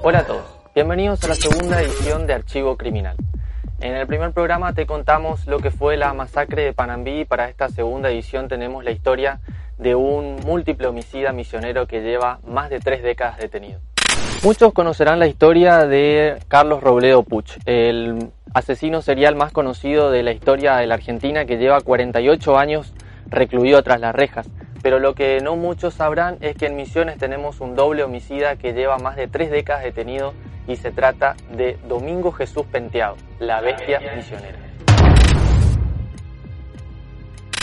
Hola a todos, bienvenidos a la segunda edición de Archivo Criminal. En el primer programa te contamos lo que fue la masacre de Panambí y para esta segunda edición tenemos la historia de un múltiple homicida misionero que lleva más de tres décadas detenido. Muchos conocerán la historia de Carlos Robledo Puch, el asesino serial más conocido de la historia de la Argentina que lleva 48 años recluido tras las rejas. Pero lo que no muchos sabrán es que en Misiones tenemos un doble homicida que lleva más de tres décadas detenido y se trata de Domingo Jesús Penteado, la bestia misionera.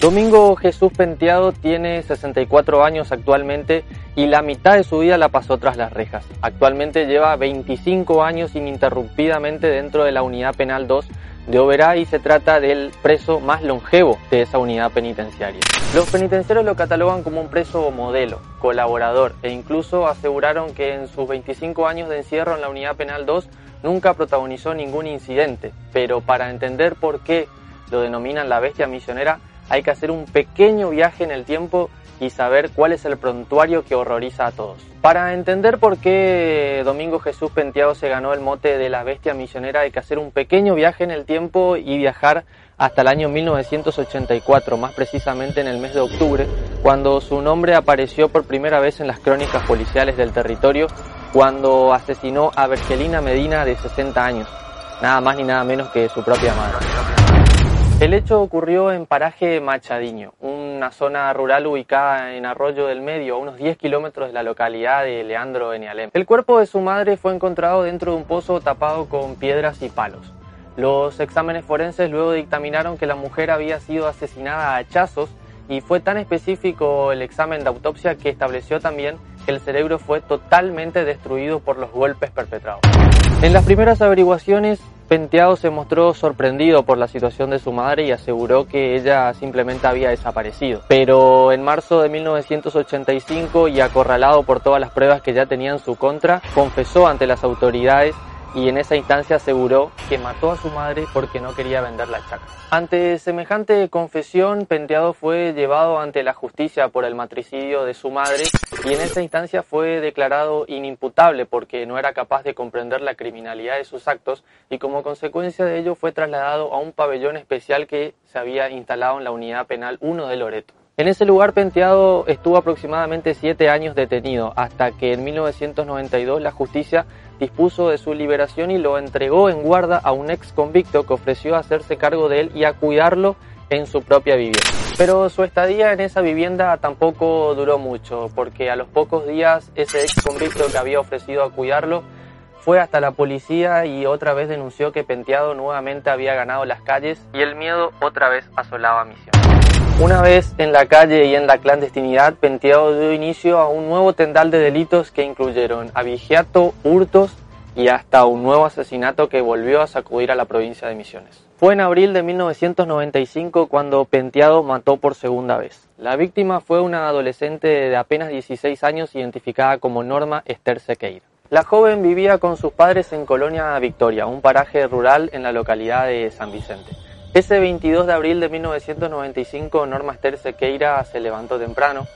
Domingo Jesús Penteado tiene 64 años actualmente y la mitad de su vida la pasó tras las rejas. Actualmente lleva 25 años ininterrumpidamente dentro de la Unidad Penal 2 de Oberá y se trata del preso más longevo de esa unidad penitenciaria. Los penitenciarios lo catalogan como un preso modelo, colaborador e incluso aseguraron que en sus 25 años de encierro en la unidad penal 2 nunca protagonizó ningún incidente, pero para entender por qué lo denominan la bestia misionera hay que hacer un pequeño viaje en el tiempo y saber cuál es el prontuario que horroriza a todos. Para entender por qué Domingo Jesús Penteado se ganó el mote de la bestia misionera hay que hacer un pequeño viaje en el tiempo y viajar hasta el año 1984, más precisamente en el mes de octubre, cuando su nombre apareció por primera vez en las crónicas policiales del territorio, cuando asesinó a Bergelina Medina de 60 años, nada más ni nada menos que su propia madre. El hecho ocurrió en Paraje Machadiño, una zona rural ubicada en Arroyo del Medio, a unos 10 kilómetros de la localidad de Leandro Enialem. El cuerpo de su madre fue encontrado dentro de un pozo tapado con piedras y palos. Los exámenes forenses luego dictaminaron que la mujer había sido asesinada a hachazos y fue tan específico el examen de autopsia que estableció también que el cerebro fue totalmente destruido por los golpes perpetrados. En las primeras averiguaciones Penteado se mostró sorprendido por la situación de su madre y aseguró que ella simplemente había desaparecido. Pero en marzo de 1985 y acorralado por todas las pruebas que ya tenía en su contra, confesó ante las autoridades y en esa instancia aseguró que mató a su madre porque no quería vender la chacra. Ante semejante confesión, Penteado fue llevado ante la justicia por el matricidio de su madre y en esa instancia fue declarado inimputable porque no era capaz de comprender la criminalidad de sus actos y como consecuencia de ello fue trasladado a un pabellón especial que se había instalado en la unidad penal 1 de Loreto. En ese lugar Penteado estuvo aproximadamente siete años detenido, hasta que en 1992 la justicia dispuso de su liberación y lo entregó en guarda a un ex convicto que ofreció hacerse cargo de él y a cuidarlo en su propia vivienda. Pero su estadía en esa vivienda tampoco duró mucho, porque a los pocos días ese ex convicto que había ofrecido a cuidarlo fue hasta la policía y otra vez denunció que Penteado nuevamente había ganado las calles y el miedo otra vez asolaba Misión. Una vez en la calle y en la clandestinidad, Penteado dio inicio a un nuevo tendal de delitos que incluyeron abigeato, hurtos y hasta un nuevo asesinato que volvió a sacudir a la provincia de Misiones. Fue en abril de 1995 cuando Penteado mató por segunda vez. La víctima fue una adolescente de apenas 16 años identificada como Norma Esther Sequeira. La joven vivía con sus padres en Colonia Victoria, un paraje rural en la localidad de San Vicente. Ese 22 de abril de 1995, Norma Esther Sequeira se levantó temprano,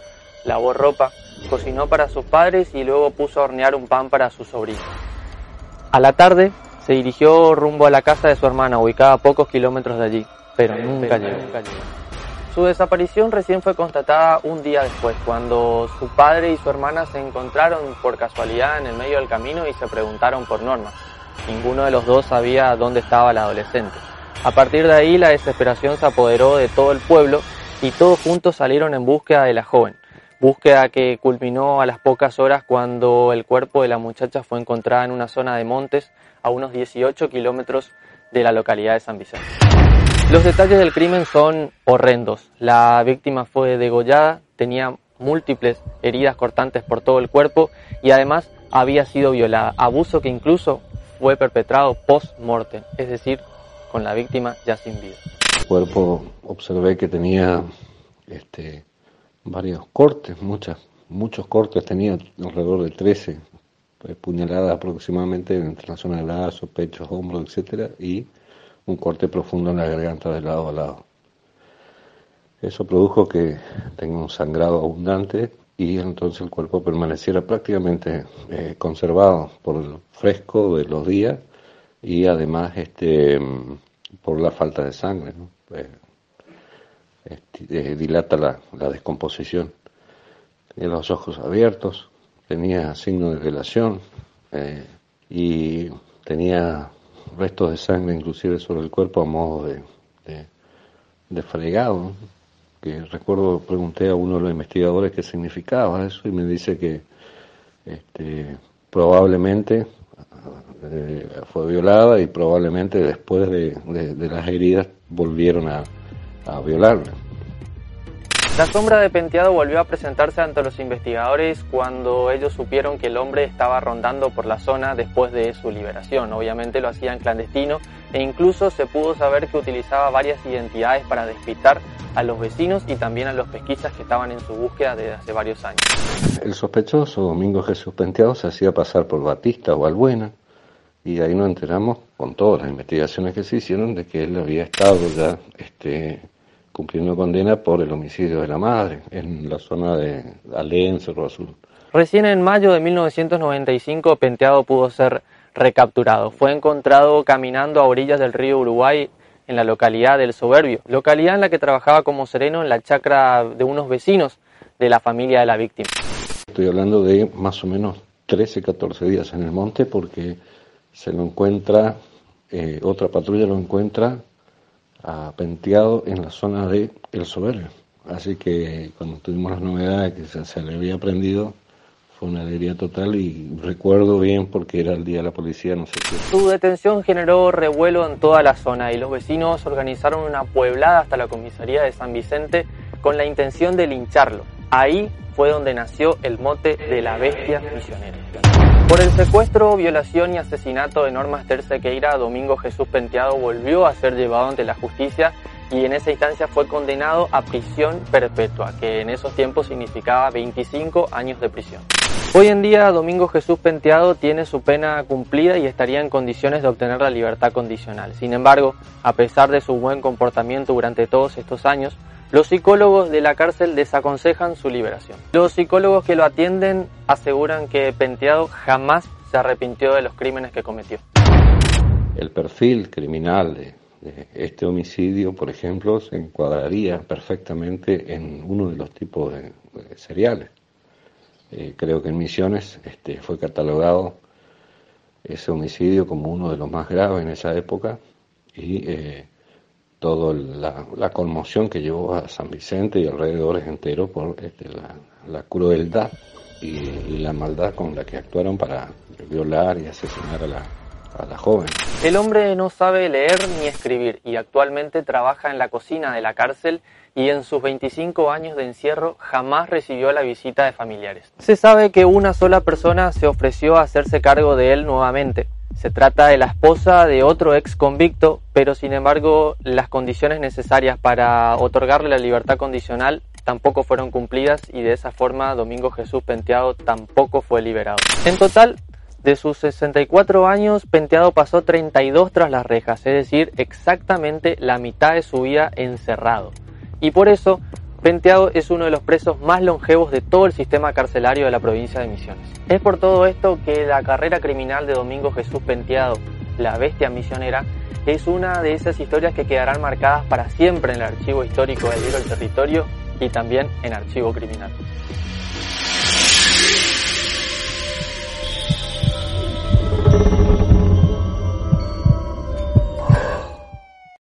lavó ropa, cocinó para sus padres y luego puso a hornear un pan para su sobrino. A la tarde, se dirigió rumbo a la casa de su hermana, ubicada a pocos kilómetros de allí, pero nunca llegó. Su desaparición recién fue constatada un día después, cuando su padre y su hermana se encontraron por casualidad en el medio del camino y se preguntaron por Norma. Ninguno de los dos sabía dónde estaba la adolescente. A partir de ahí la desesperación se apoderó de todo el pueblo y todos juntos salieron en búsqueda de la joven. Búsqueda que culminó a las pocas horas cuando el cuerpo de la muchacha fue encontrada en una zona de montes a unos 18 kilómetros de la localidad de San Vicente. Los detalles del crimen son horrendos. La víctima fue degollada, tenía múltiples heridas cortantes por todo el cuerpo y además había sido violada, abuso que incluso fue perpetrado post-mortem, es decir, con la víctima ya sin vida. El cuerpo observé que tenía este, varios cortes, muchas, muchos cortes, tenía alrededor de 13 pues, puñaladas aproximadamente entre la zona de lazo, pechos, hombros, etcétera, y un corte profundo en la garganta de lado a lado. Eso produjo que tenga un sangrado abundante y entonces el cuerpo permaneciera prácticamente eh, conservado por el fresco de los días y además este por la falta de sangre, pues, eh, dilata la, la, descomposición. Los ojos abiertos, tenía signo de relación eh, y tenía restos de sangre inclusive sobre el cuerpo a modo de, de, fregado, que recuerdo pregunté a uno de los investigadores qué significaba eso y me dice que este, probablemente eh, fue violada y probablemente después de, las heridas volvieron a, a violarla. La sombra de Penteado volvió a presentarse ante los investigadores cuando ellos supieron que el hombre estaba rondando por la zona después de su liberación. Obviamente lo hacía en clandestino e incluso se pudo saber que utilizaba varias identidades para despistar a los vecinos y también a los pesquisas que estaban en su búsqueda desde hace varios años. El sospechoso Domingo Jesús Penteado se hacía pasar por Batista o Albuena y ahí nos enteramos con todas las investigaciones que se hicieron de que él había estado ya este, cumpliendo condena por el homicidio de la madre en la zona de Alén, Cerro Azul. Recién en mayo de 1995 Penteado pudo ser recapturado. Fue encontrado caminando a orillas del río Uruguay en la localidad del Soberbio, localidad en la que trabajaba como sereno en la chacra de unos vecinos de la familia de la víctima. Estoy hablando de más o menos 13, 14 días en el monte porque se lo encuentra, eh, otra patrulla lo encuentra penteado en la zona de El Soberbio. Así que cuando tuvimos las novedades que se, le había aprendido, fue una alegría total y recuerdo bien porque era el día de la policía, no sé qué. Su detención generó revuelo en toda la zona y los vecinos organizaron una pueblada hasta la comisaría de San Vicente con la intención de lincharlo. Ahí fue donde nació el mote de la bestia misionera. Por el secuestro, violación y asesinato de Norma Esther Sequeira, Domingo Jesús Penteado volvió a ser llevado ante la justicia y en esa instancia fue condenado a prisión perpetua, que en esos tiempos significaba 25 años de prisión. Hoy en día Domingo Jesús Penteado tiene su pena cumplida y estaría en condiciones de obtener la libertad condicional. Sin embargo, a pesar de su buen comportamiento durante todos estos años, los psicólogos de la cárcel desaconsejan su liberación. Los psicólogos que lo atienden aseguran que Penteado jamás se arrepintió de los crímenes que cometió. El perfil criminal de, este homicidio, por ejemplo, se encuadraría perfectamente en uno de los tipos de, seriales. Eh, creo que en Misiones este, fue catalogado ese homicidio como uno de los más graves en esa época y eh, toda la, conmoción que llevó a San Vicente y alrededores enteros por este, la, crueldad y, la maldad con la que actuaron para violar y asesinar a la, a la joven. El hombre no sabe leer ni escribir y actualmente trabaja en la cocina de la cárcel y en sus 25 años de encierro jamás recibió la visita de familiares. Se sabe que una sola persona se ofreció a hacerse cargo de él nuevamente, se trata de la esposa de otro ex convicto, pero sin embargo las condiciones necesarias para otorgarle la libertad condicional tampoco fueron cumplidas y de esa forma Domingo Jesús Penteado tampoco fue liberado. En total, de sus 64 años, Penteado pasó 32 tras las rejas, es decir, exactamente la mitad de su vida encerrado. Y por eso Penteado es uno de los presos más longevos de todo el sistema carcelario de la provincia de Misiones. Es por todo esto que la carrera criminal de Domingo Jesús Penteado, la bestia misionera, es una de esas historias que quedarán marcadas para siempre en el archivo histórico del libro del territorio y también en archivo criminal.